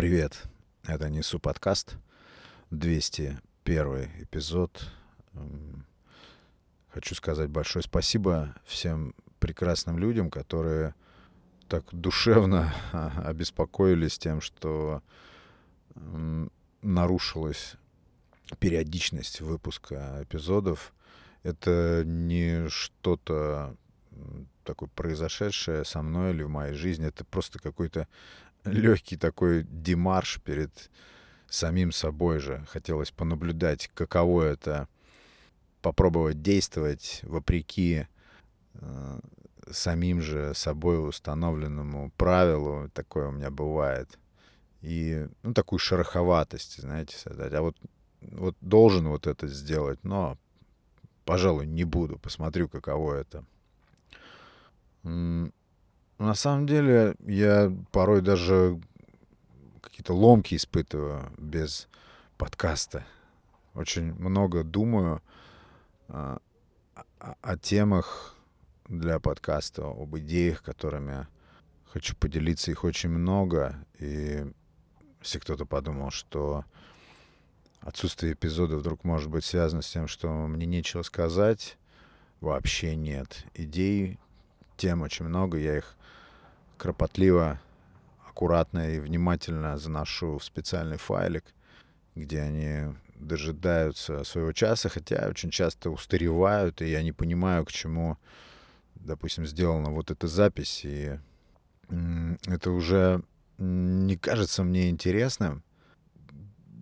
Привет, это Несу подкаст, 201 эпизод. Хочу сказать большое спасибо всем прекрасным людям, которые так душевно обеспокоились тем, что нарушилась периодичность выпуска эпизодов. Это не что-то такое произошедшее со мной или в моей жизни. Это просто какой-то легкий такой демарш перед самим собой же. Хотелось понаблюдать, каково это попробовать действовать вопреки э, самим же собой установленному правилу. Такое у меня бывает. И, ну, такую шероховатость, знаете, создать. А вот, вот должен вот это сделать, но, пожалуй, не буду. Посмотрю, каково это. На самом деле, я порой даже какие-то ломки испытываю без подкаста. Очень много думаю а, о, о темах для подкаста, об идеях, которыми хочу поделиться. Их очень много. И если кто-то подумал, что отсутствие эпизода вдруг может быть связано с тем, что мне нечего сказать, вообще нет. Идей, тем очень много, я их кропотливо, аккуратно и внимательно заношу в специальный файлик, где они дожидаются своего часа, хотя очень часто устаревают, и я не понимаю, к чему, допустим, сделана вот эта запись, и это уже не кажется мне интересным,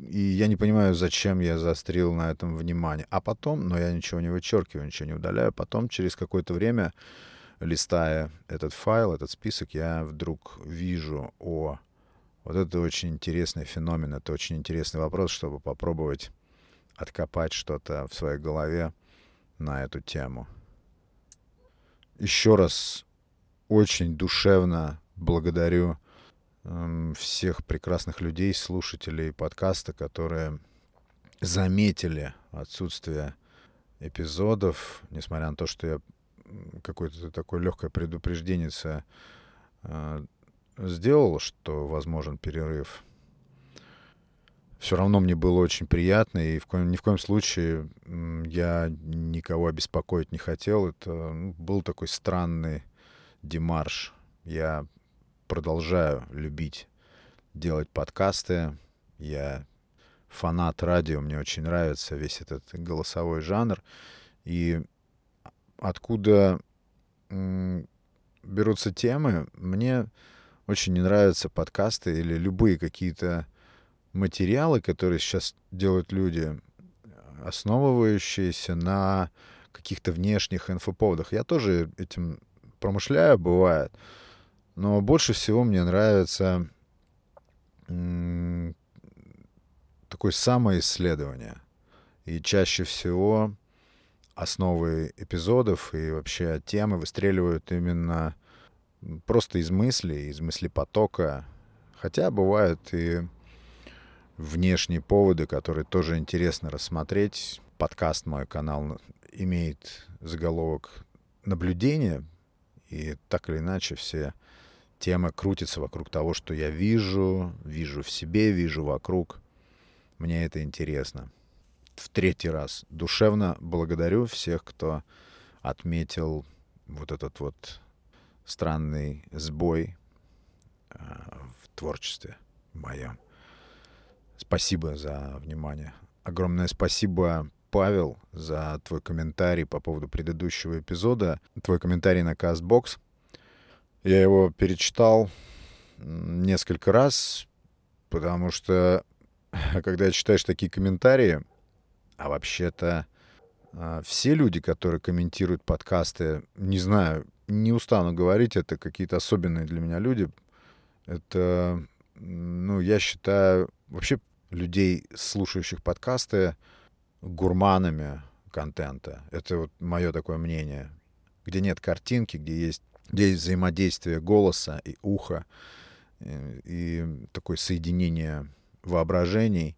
и я не понимаю, зачем я заострил на этом внимание. А потом, но я ничего не вычеркиваю, ничего не удаляю, потом через какое-то время листая этот файл, этот список, я вдруг вижу, о, вот это очень интересный феномен, это очень интересный вопрос, чтобы попробовать откопать что-то в своей голове на эту тему. Еще раз очень душевно благодарю э, всех прекрасных людей, слушателей подкаста, которые заметили отсутствие эпизодов, несмотря на то, что я какое-то такое легкое предупреждение э, сделал, что возможен перерыв. Все равно мне было очень приятно, и в коем, ни в коем случае я никого обеспокоить не хотел. Это был такой странный демарш. Я продолжаю любить делать подкасты. Я фанат радио, мне очень нравится весь этот голосовой жанр. И откуда берутся темы. Мне очень не нравятся подкасты или любые какие-то материалы, которые сейчас делают люди, основывающиеся на каких-то внешних инфоповодах. Я тоже этим промышляю, бывает. Но больше всего мне нравится такое самоисследование. И чаще всего основы эпизодов и вообще темы выстреливают именно просто из мыслей, из мыслепотока. Хотя бывают и внешние поводы, которые тоже интересно рассмотреть. Подкаст мой канал имеет заголовок наблюдения, и так или иначе все темы крутятся вокруг того, что я вижу, вижу в себе, вижу вокруг. Мне это интересно в третий раз душевно благодарю всех, кто отметил вот этот вот странный сбой э, в творчестве моем. Спасибо за внимание. Огромное спасибо, Павел, за твой комментарий по поводу предыдущего эпизода. Твой комментарий на CastBox. Я его перечитал несколько раз, потому что когда читаешь такие комментарии, а вообще-то а, все люди, которые комментируют подкасты, не знаю, не устану говорить, это какие-то особенные для меня люди. Это, ну, я считаю, вообще людей, слушающих подкасты, гурманами контента. Это вот мое такое мнение. Где нет картинки, где есть, где есть взаимодействие голоса и уха, и, и такое соединение воображений,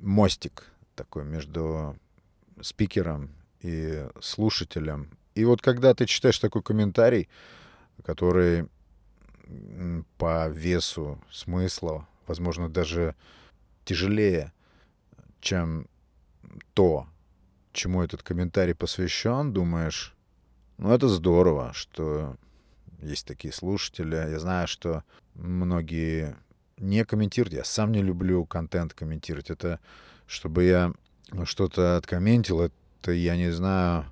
мостик такой между спикером и слушателем. И вот когда ты читаешь такой комментарий, который по весу смысла возможно, даже тяжелее, чем то, чему этот комментарий посвящен, думаешь, ну это здорово, что есть такие слушатели. Я знаю, что многие не комментируют. Я сам не люблю контент комментировать. Это чтобы я что-то откомментил, это я не знаю,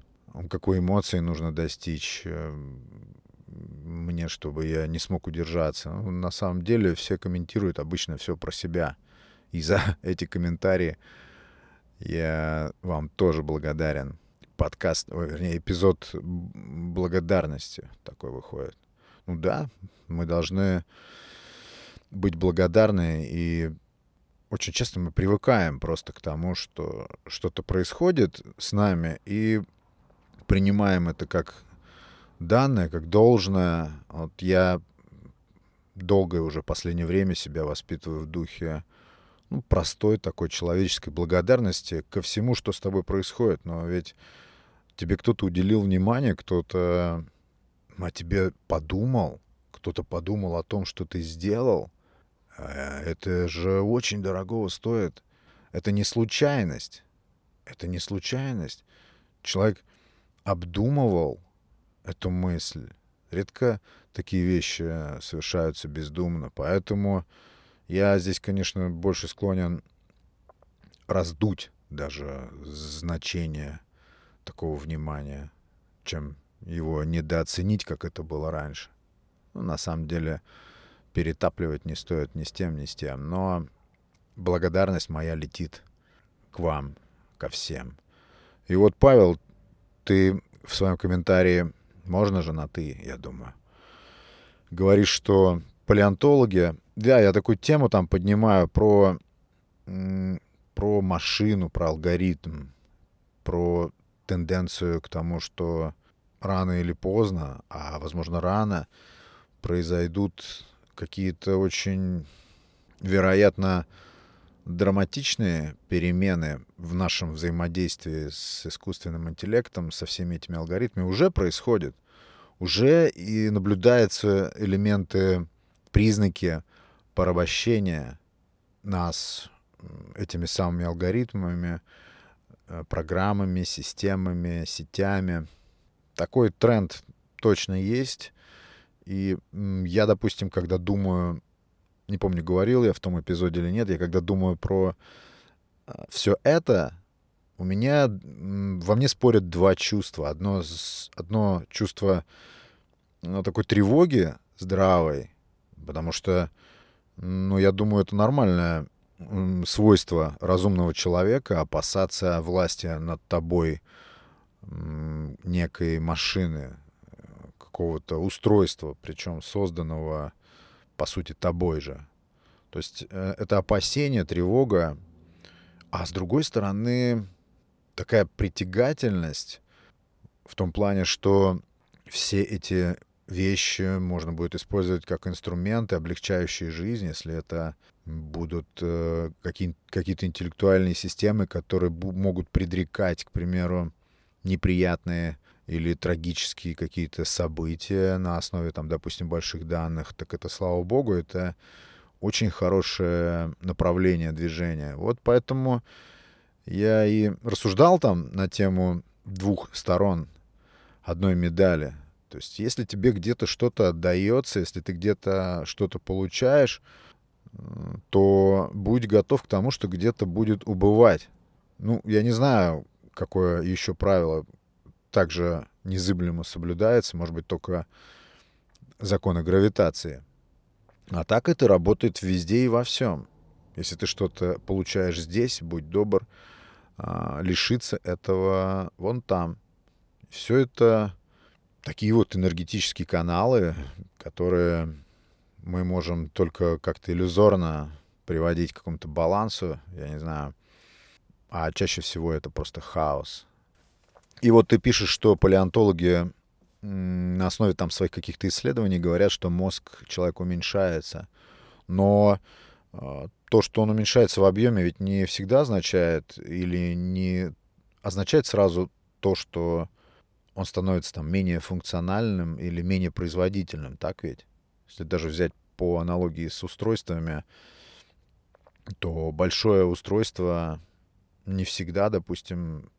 какой эмоции нужно достичь э, мне, чтобы я не смог удержаться. Ну, на самом деле все комментируют обычно все про себя. И за эти комментарии я вам тоже благодарен. Подкаст, вернее, эпизод благодарности такой выходит. Ну да, мы должны быть благодарны и очень часто мы привыкаем просто к тому, что что-то происходит с нами, и принимаем это как данное, как должное. Вот я долгое уже последнее время себя воспитываю в духе ну, простой такой человеческой благодарности ко всему, что с тобой происходит. Но ведь тебе кто-то уделил внимание, кто-то о тебе подумал, кто-то подумал о том, что ты сделал. А это же очень дорогого стоит. Это не случайность. Это не случайность. Человек обдумывал эту мысль. Редко такие вещи совершаются бездумно. Поэтому я здесь, конечно, больше склонен раздуть даже значение такого внимания, чем его недооценить, как это было раньше. Ну, на самом деле, перетапливать не стоит ни с тем, ни с тем. Но благодарность моя летит к вам, ко всем. И вот, Павел, ты в своем комментарии, можно же на «ты», я думаю, говоришь, что палеонтологи... Да, я такую тему там поднимаю про, про машину, про алгоритм, про тенденцию к тому, что рано или поздно, а возможно рано, произойдут какие-то очень, вероятно, драматичные перемены в нашем взаимодействии с искусственным интеллектом, со всеми этими алгоритмами уже происходят. Уже и наблюдаются элементы, признаки порабощения нас этими самыми алгоритмами, э, программами, системами, сетями. Такой тренд точно есть. И я, допустим, когда думаю не помню, говорил я в том эпизоде или нет, я когда думаю про а, все это, у меня во мне спорят два чувства. Одно, одно чувство ну, такой тревоги здравой, потому что, ну, я думаю, это нормальное свойство разумного человека опасаться власти над тобой некой машины, какого-то устройства, причем созданного по сути, тобой же. То есть э, это опасение, тревога. А с другой стороны, такая притягательность в том плане, что все эти вещи можно будет использовать как инструменты, облегчающие жизнь, если это будут э, какие- какие-то интеллектуальные системы, которые могут предрекать, к примеру, неприятные или трагические какие-то события на основе, там, допустим, больших данных, так это, слава богу, это очень хорошее направление движения. Вот поэтому я и рассуждал там на тему двух сторон одной медали. То есть если тебе где-то что-то отдается, если ты где-то что-то получаешь, то будь готов к тому, что где-то будет убывать. Ну, я не знаю, какое еще правило также незыблемо соблюдается, может быть, только законы гравитации. А так это работает везде и во всем. Если ты что-то получаешь здесь, будь добр, а, лишиться этого вон там. Все это такие вот энергетические каналы, которые мы можем только как-то иллюзорно приводить к какому-то балансу, я не знаю. А чаще всего это просто хаос. И вот ты пишешь, что палеонтологи на основе там своих каких-то исследований говорят, что мозг человека уменьшается. Но э, то, что он уменьшается в объеме, ведь не всегда означает или не означает сразу то, что он становится там менее функциональным или менее производительным, так ведь? Если даже взять по аналогии с устройствами, то большое устройство не всегда, допустим,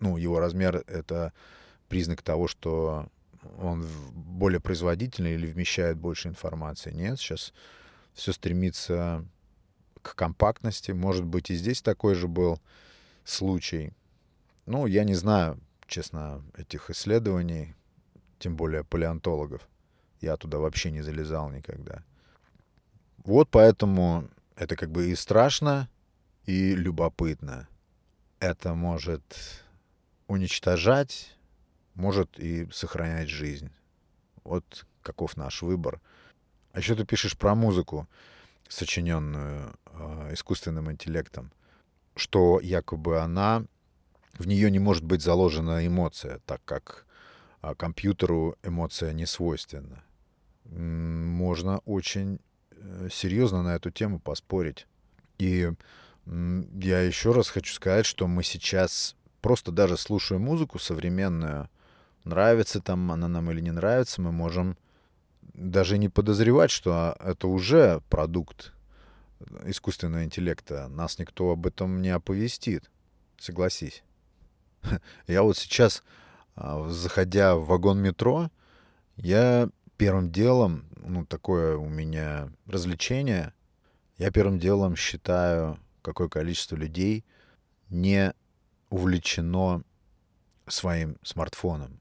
ну, его размер — это признак того, что он более производительный или вмещает больше информации. Нет, сейчас все стремится к компактности. Может быть, и здесь такой же был случай. Ну, я не знаю, честно, этих исследований, тем более палеонтологов. Я туда вообще не залезал никогда. Вот поэтому это как бы и страшно, и любопытно. Это может уничтожать, может и сохранять жизнь. Вот каков наш выбор. А еще ты пишешь про музыку, сочиненную э, искусственным интеллектом, что якобы она, в нее не может быть заложена эмоция, так как э, компьютеру эмоция не свойственна. Можно очень э, серьезно на эту тему поспорить. И я еще раз хочу сказать, что мы сейчас просто даже слушая музыку современную, нравится там она нам или не нравится, мы можем даже не подозревать, что это уже продукт искусственного интеллекта. Нас никто об этом не оповестит. Согласись. Я вот сейчас, а, заходя в вагон метро, я первым делом, ну, такое у меня развлечение, я первым делом считаю, какое количество людей не увлечено своим смартфоном.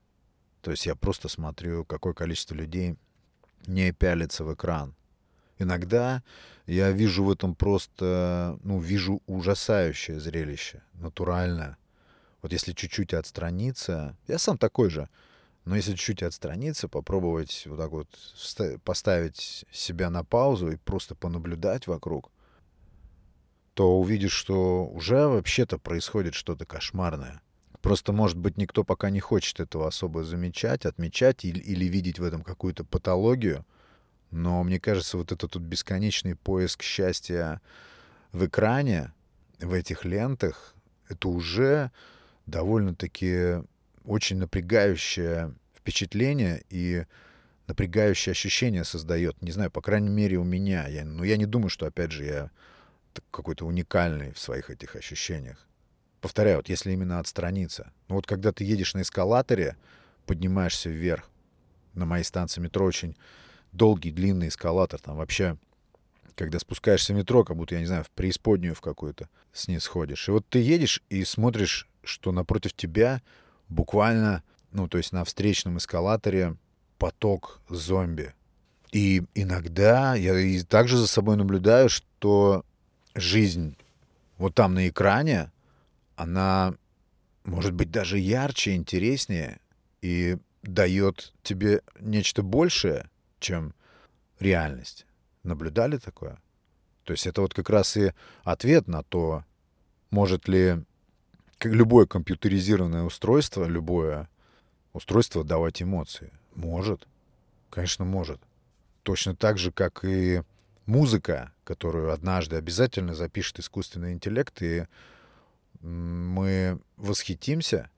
То есть я просто смотрю, какое количество людей не пялится в экран. Иногда я вижу в этом просто, ну, вижу ужасающее зрелище, натуральное. Вот если чуть-чуть отстраниться, я сам такой же, но если чуть-чуть отстраниться, попробовать вот так вот поставить себя на паузу и просто понаблюдать вокруг, то увидишь, что уже вообще-то происходит что-то кошмарное. Просто, может быть, никто пока не хочет этого особо замечать, отмечать или, или видеть в этом какую-то патологию. Но мне кажется, вот этот тут бесконечный поиск счастья в экране, в этих лентах, это уже довольно-таки очень напрягающее впечатление и напрягающее ощущение создает. Не знаю, по крайней мере, у меня. Я, ну, я не думаю, что, опять же, я какой-то уникальный в своих этих ощущениях. Повторяю, вот если именно отстраниться. Ну вот когда ты едешь на эскалаторе, поднимаешься вверх, на моей станции метро очень долгий, длинный эскалатор, там вообще, когда спускаешься в метро, как будто, я не знаю, в преисподнюю в какую-то снисходишь. И вот ты едешь и смотришь, что напротив тебя буквально, ну, то есть на встречном эскалаторе поток зомби. И иногда я и также за собой наблюдаю, что жизнь вот там на экране, она может быть даже ярче, интереснее и дает тебе нечто большее, чем реальность. Наблюдали такое? То есть это вот как раз и ответ на то, может ли любое компьютеризированное устройство, любое устройство давать эмоции. Может. Конечно, может. Точно так же, как и музыка, которую однажды обязательно запишет искусственный интеллект, и мы восхитимся,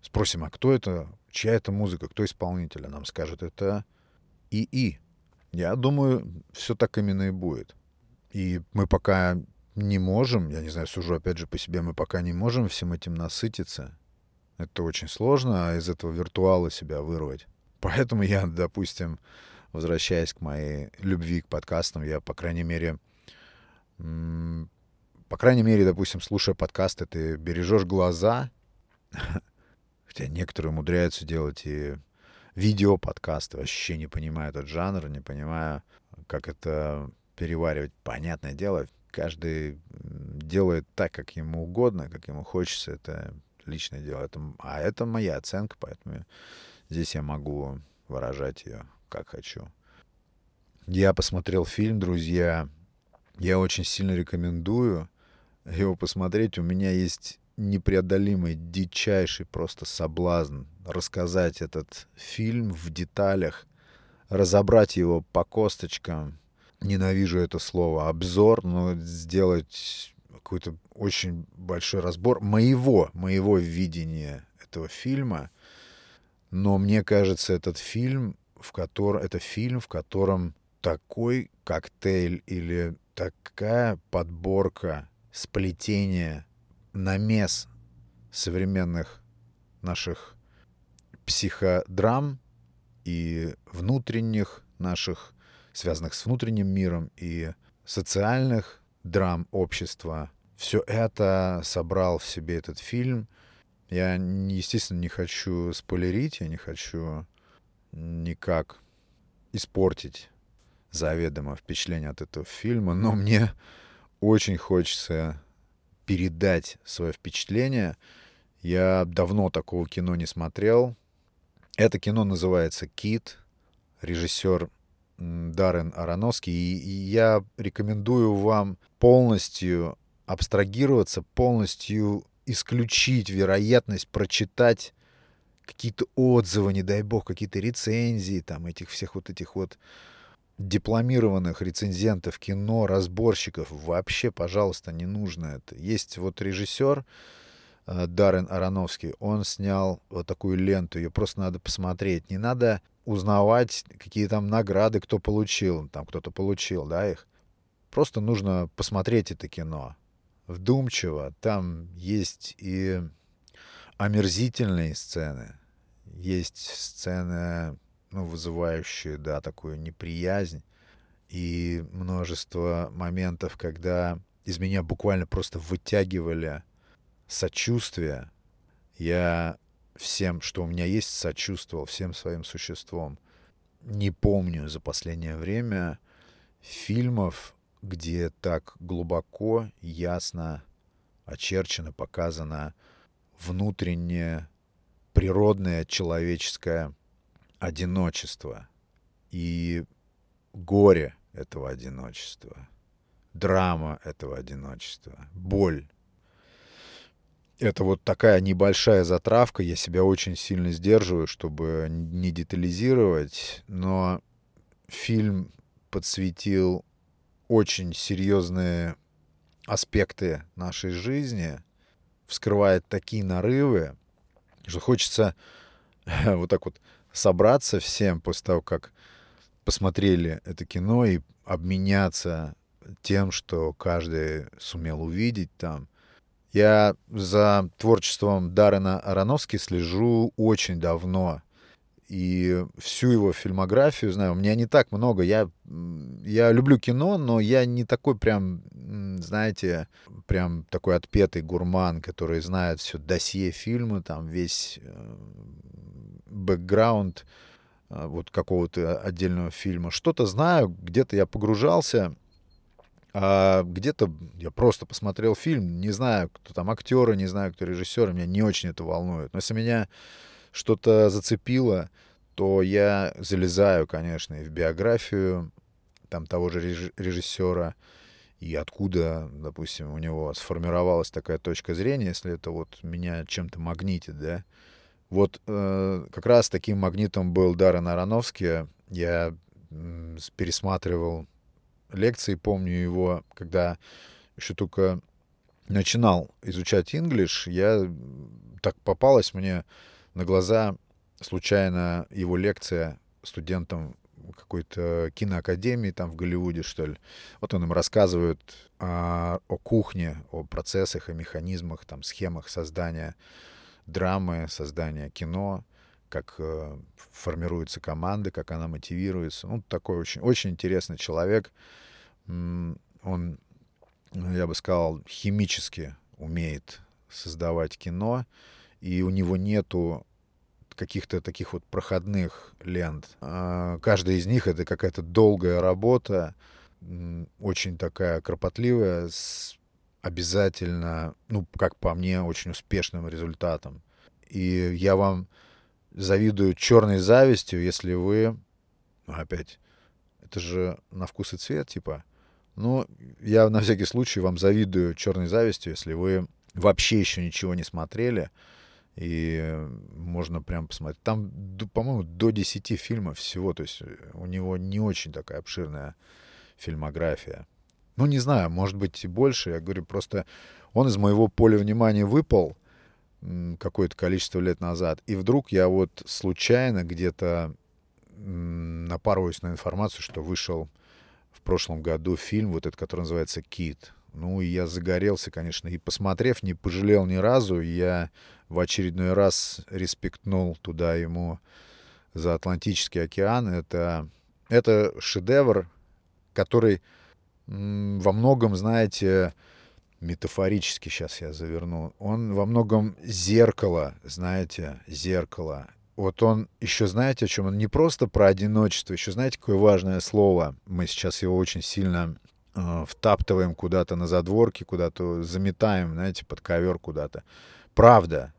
спросим, а кто это, чья это музыка, кто исполнитель, а нам скажет, это ИИ. Я думаю, все так именно и будет. И мы пока не можем, я не знаю, сужу опять же по себе, мы пока не можем всем этим насытиться. Это очень сложно, а из этого виртуала себя вырвать. Поэтому я, допустим, возвращаясь к моей любви к подкастам, я, по крайней мере, по крайней мере, допустим, слушая подкасты, ты бережешь глаза, хотя некоторые умудряются делать и видео-подкасты, вообще не понимаю этот жанр, не понимаю, как это переваривать. Понятное дело, каждый делает так, как ему угодно, как ему хочется, это личное дело. Это, а это моя оценка, поэтому здесь я могу выражать ее как хочу. Я посмотрел фильм, друзья. Я очень сильно рекомендую его посмотреть. У меня есть непреодолимый, дичайший просто соблазн рассказать этот фильм в деталях, разобрать его по косточкам. Ненавижу это слово. Обзор, но сделать какой-то очень большой разбор моего, моего видения этого фильма. Но мне кажется, этот фильм, в котором, это фильм, в котором такой коктейль или такая подборка, сплетение, намес современных наших психодрам и внутренних наших, связанных с внутренним миром, и социальных драм общества. Все это собрал в себе этот фильм. Я, естественно, не хочу спойлерить, я не хочу никак испортить заведомо впечатление от этого фильма, но мне очень хочется передать свое впечатление. Я давно такого кино не смотрел. Это кино называется «Кит», режиссер Даррен Ароновский. И я рекомендую вам полностью абстрагироваться, полностью исключить вероятность прочитать какие-то отзывы, не дай бог, какие-то рецензии, там этих всех вот этих вот дипломированных рецензентов кино, разборщиков. Вообще, пожалуйста, не нужно это. Есть вот режиссер э, Даррен Ароновский, он снял вот такую ленту, ее просто надо посмотреть. Не надо узнавать, какие там награды кто получил, там кто-то получил, да, их. Просто нужно посмотреть это кино вдумчиво. Там есть и омерзительные сцены, есть сцены ну, вызывающие, да, такую неприязнь. И множество моментов, когда из меня буквально просто вытягивали сочувствие. Я всем, что у меня есть, сочувствовал, всем своим существом. Не помню за последнее время фильмов, где так глубоко, ясно очерчено, показано внутреннее, природное, человеческое одиночество и горе этого одиночества, драма этого одиночества, боль. Это вот такая небольшая затравка, я себя очень сильно сдерживаю, чтобы не детализировать, но фильм подсветил очень серьезные аспекты нашей жизни, вскрывает такие нарывы, что хочется вот так вот собраться всем после того, как посмотрели это кино и обменяться тем, что каждый сумел увидеть там. Я за творчеством Даррена Ароновски слежу очень давно. И всю его фильмографию знаю. У меня не так много. Я, я люблю кино, но я не такой прям, знаете, прям такой отпетый гурман, который знает все досье фильма, там весь э, бэкграунд а, вот какого-то отдельного фильма. Что-то знаю, где-то я погружался, а где-то я просто посмотрел фильм, не знаю, кто там актеры, не знаю, кто режиссер, меня не очень это волнует. Но если меня что-то зацепило, то я залезаю, конечно, и в биографию там того же режиссера, и откуда, допустим, у него сформировалась такая точка зрения, если это вот меня чем-то магнитит, да, вот э, как раз таким магнитом был Даррен Ароновский. Я э, пересматривал лекции, помню его, когда еще только начинал изучать English, я так попалась мне на глаза случайно его лекция студентам какой-то киноакадемии там в Голливуде, что ли. Вот он им рассказывает о, о кухне, о процессах, о механизмах, там, схемах создания драмы, создания кино, как э, формируются команды, как она мотивируется. Ну, такой очень, очень интересный человек. Он, я бы сказал, химически умеет создавать кино, и у него нету каких-то таких вот проходных лент. А каждая из них это какая-то долгая работа, очень такая кропотливая, с обязательно, ну, как по мне, очень успешным результатом. И я вам завидую черной завистью, если вы, опять, это же на вкус и цвет, типа. Ну, я на всякий случай вам завидую черной завистью, если вы вообще еще ничего не смотрели, и можно прям посмотреть. Там, по-моему, до 10 фильмов всего, то есть у него не очень такая обширная фильмография. Ну, не знаю, может быть и больше. Я говорю, просто он из моего поля внимания выпал какое-то количество лет назад. И вдруг я вот случайно где-то напарываюсь на информацию, что вышел в прошлом году фильм, вот этот, который называется «Кит». Ну, и я загорелся, конечно, и посмотрев, не пожалел ни разу. Я в очередной раз респектнул туда ему за Атлантический океан. Это, это шедевр, который во многом, знаете, метафорически сейчас я заверну, он во многом зеркало, знаете, зеркало. Вот он еще, знаете, о чем? Он не просто про одиночество, еще знаете, какое важное слово. Мы сейчас его очень сильно втаптываем куда-то на задворке, куда-то заметаем, знаете, под ковер куда-то. Правда,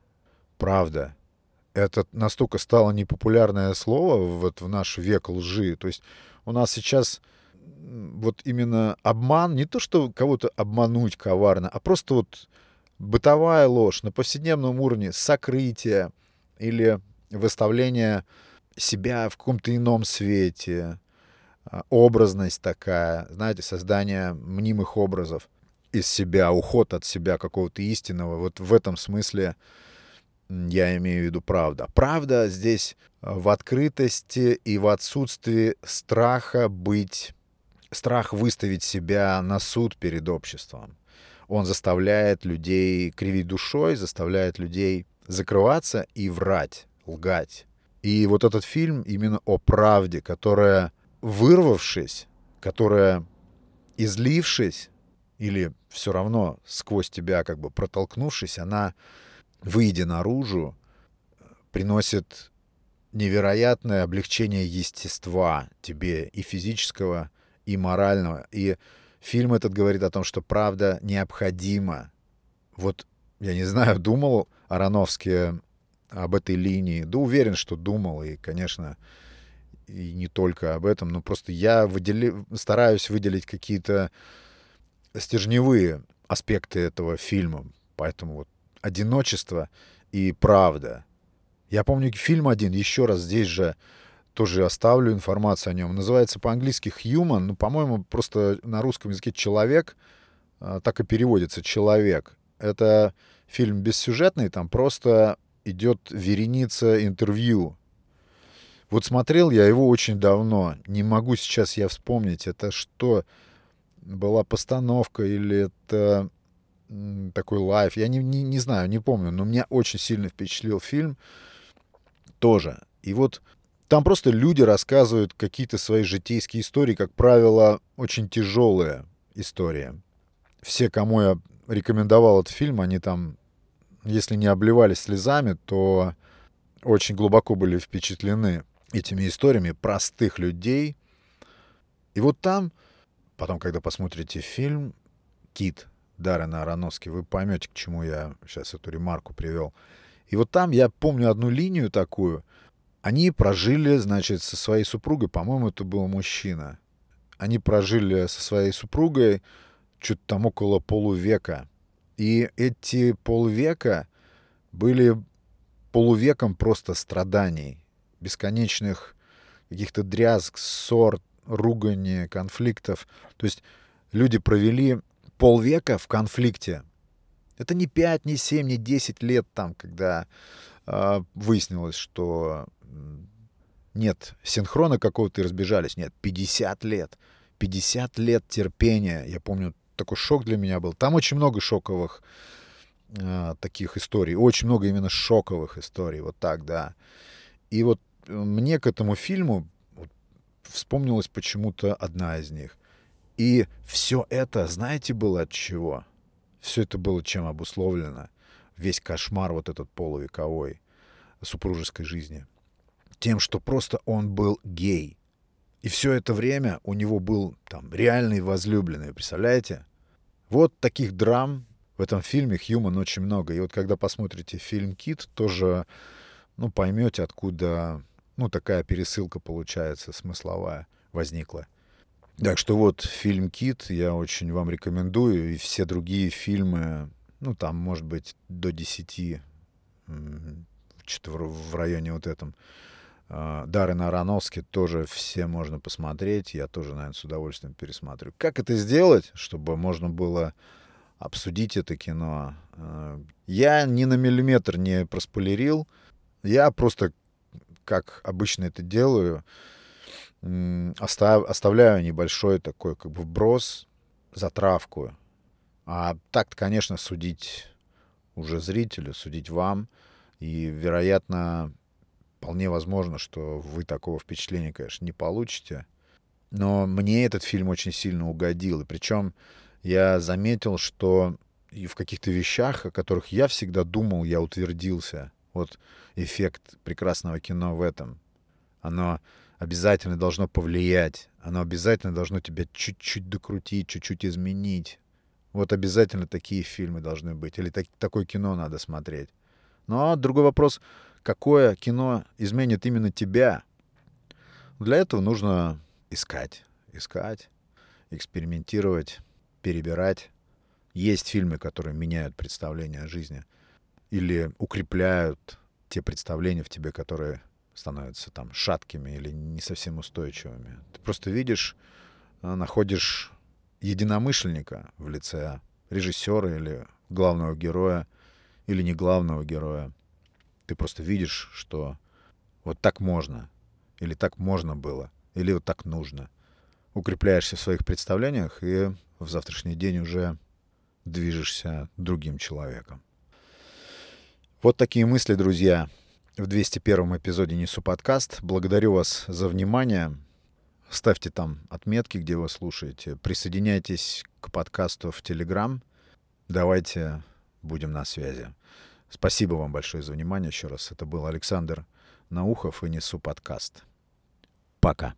правда. Это настолько стало непопулярное слово вот в наш век лжи. То есть у нас сейчас вот именно обман, не то, что кого-то обмануть коварно, а просто вот бытовая ложь на повседневном уровне, сокрытие или выставление себя в каком-то ином свете, образность такая, знаете, создание мнимых образов из себя, уход от себя какого-то истинного. Вот в этом смысле я имею в виду правда. Правда здесь в открытости и в отсутствии страха быть страх выставить себя на суд перед обществом. Он заставляет людей кривить душой, заставляет людей закрываться и врать, лгать. И вот этот фильм именно о правде, которая, вырвавшись, которая, излившись, или все равно сквозь тебя как бы протолкнувшись, она, выйдя наружу, приносит невероятное облегчение естества тебе и физического, и морального. И фильм этот говорит о том, что правда необходима. Вот, я не знаю, думал Ароновский об этой линии. Да уверен, что думал. И, конечно, и не только об этом. Но просто я выдели... стараюсь выделить какие-то стержневые аспекты этого фильма. Поэтому вот одиночество и правда. Я помню фильм один, еще раз здесь же тоже оставлю информацию о нем. Называется по-английски Human, ну, по-моему, просто на русском языке «человек», а, так и переводится «человек». Это фильм бессюжетный, там просто идет вереница интервью. Вот смотрел я его очень давно, не могу сейчас я вспомнить, это что, была постановка или это такой live, я не, не, не знаю, не помню, но меня очень сильно впечатлил фильм тоже. И вот там просто люди рассказывают какие-то свои житейские истории, как правило, очень тяжелые истории. Все, кому я рекомендовал этот фильм, они там, если не обливались слезами, то очень глубоко были впечатлены этими историями простых людей. И вот там, потом, когда посмотрите фильм «Кит» Даррена Ароноски, вы поймете, к чему я сейчас эту ремарку привел. И вот там я помню одну линию такую — они прожили, значит, со своей супругой, по-моему, это был мужчина. Они прожили со своей супругой что-то там около полувека. И эти полвека были полувеком просто страданий, бесконечных каких-то дрязг, ссор, ругани, конфликтов. То есть люди провели полвека в конфликте. Это не 5, не 7, не 10 лет там, когда э, выяснилось, что нет синхрона какого-то и разбежались. Нет, 50 лет. 50 лет терпения. Я помню, такой шок для меня был. Там очень много шоковых э, таких историй. Очень много именно шоковых историй. Вот так, да. И вот мне к этому фильму вспомнилась почему-то одна из них. И все это, знаете, было от чего? Все это было чем обусловлено? Весь кошмар вот этот полувековой супружеской жизни — тем, что просто он был гей. И все это время у него был там реальный возлюбленный, представляете? Вот таких драм в этом фильме Хьюман очень много. И вот когда посмотрите фильм «Кит», тоже ну, поймете, откуда ну, такая пересылка получается смысловая возникла. Так что вот фильм «Кит» я очень вам рекомендую. И все другие фильмы, ну, там, может быть, до 10, что-то в районе вот этом. А, Даррена Ароновски тоже все можно посмотреть. Я тоже, наверное, с удовольствием пересматриваю. Как это сделать, чтобы можно было обсудить это кино? А, я ни на миллиметр не проспойлерил. Я просто, как обычно это делаю, остав, оставляю небольшой такой как бы вброс, затравку. А так конечно, судить уже зрителю, судить вам. И, вероятно, вполне возможно, что вы такого впечатления, конечно, не получите. Но мне этот фильм очень сильно угодил. И причем я заметил, что и в каких-то вещах, о которых я всегда думал, я утвердился. Вот эффект прекрасного кино в этом. Оно обязательно должно повлиять. Оно обязательно должно тебя чуть-чуть докрутить, чуть-чуть изменить. Вот обязательно такие фильмы должны быть. Или так, такое кино надо смотреть. Но другой вопрос, какое кино изменит именно тебя? Для этого нужно искать, искать, экспериментировать, перебирать. Есть фильмы, которые меняют представление о жизни или укрепляют те представления в тебе, которые становятся там шаткими или не совсем устойчивыми. Ты просто видишь, э, находишь единомышленника в лице режиссера или главного героя, или не главного героя. Ты просто видишь, что вот так можно, или так можно было, или вот так нужно. Укрепляешься в своих представлениях и в завтрашний день уже движешься другим человеком. Вот такие мысли, друзья, в 201 эпизоде «Несу подкаст». Благодарю вас за внимание. Ставьте там отметки, где вы слушаете. Присоединяйтесь к подкасту в Телеграм. Давайте будем на связи. Спасибо вам большое за внимание еще раз. Это был Александр Наухов и «Несу подкаст». Пока.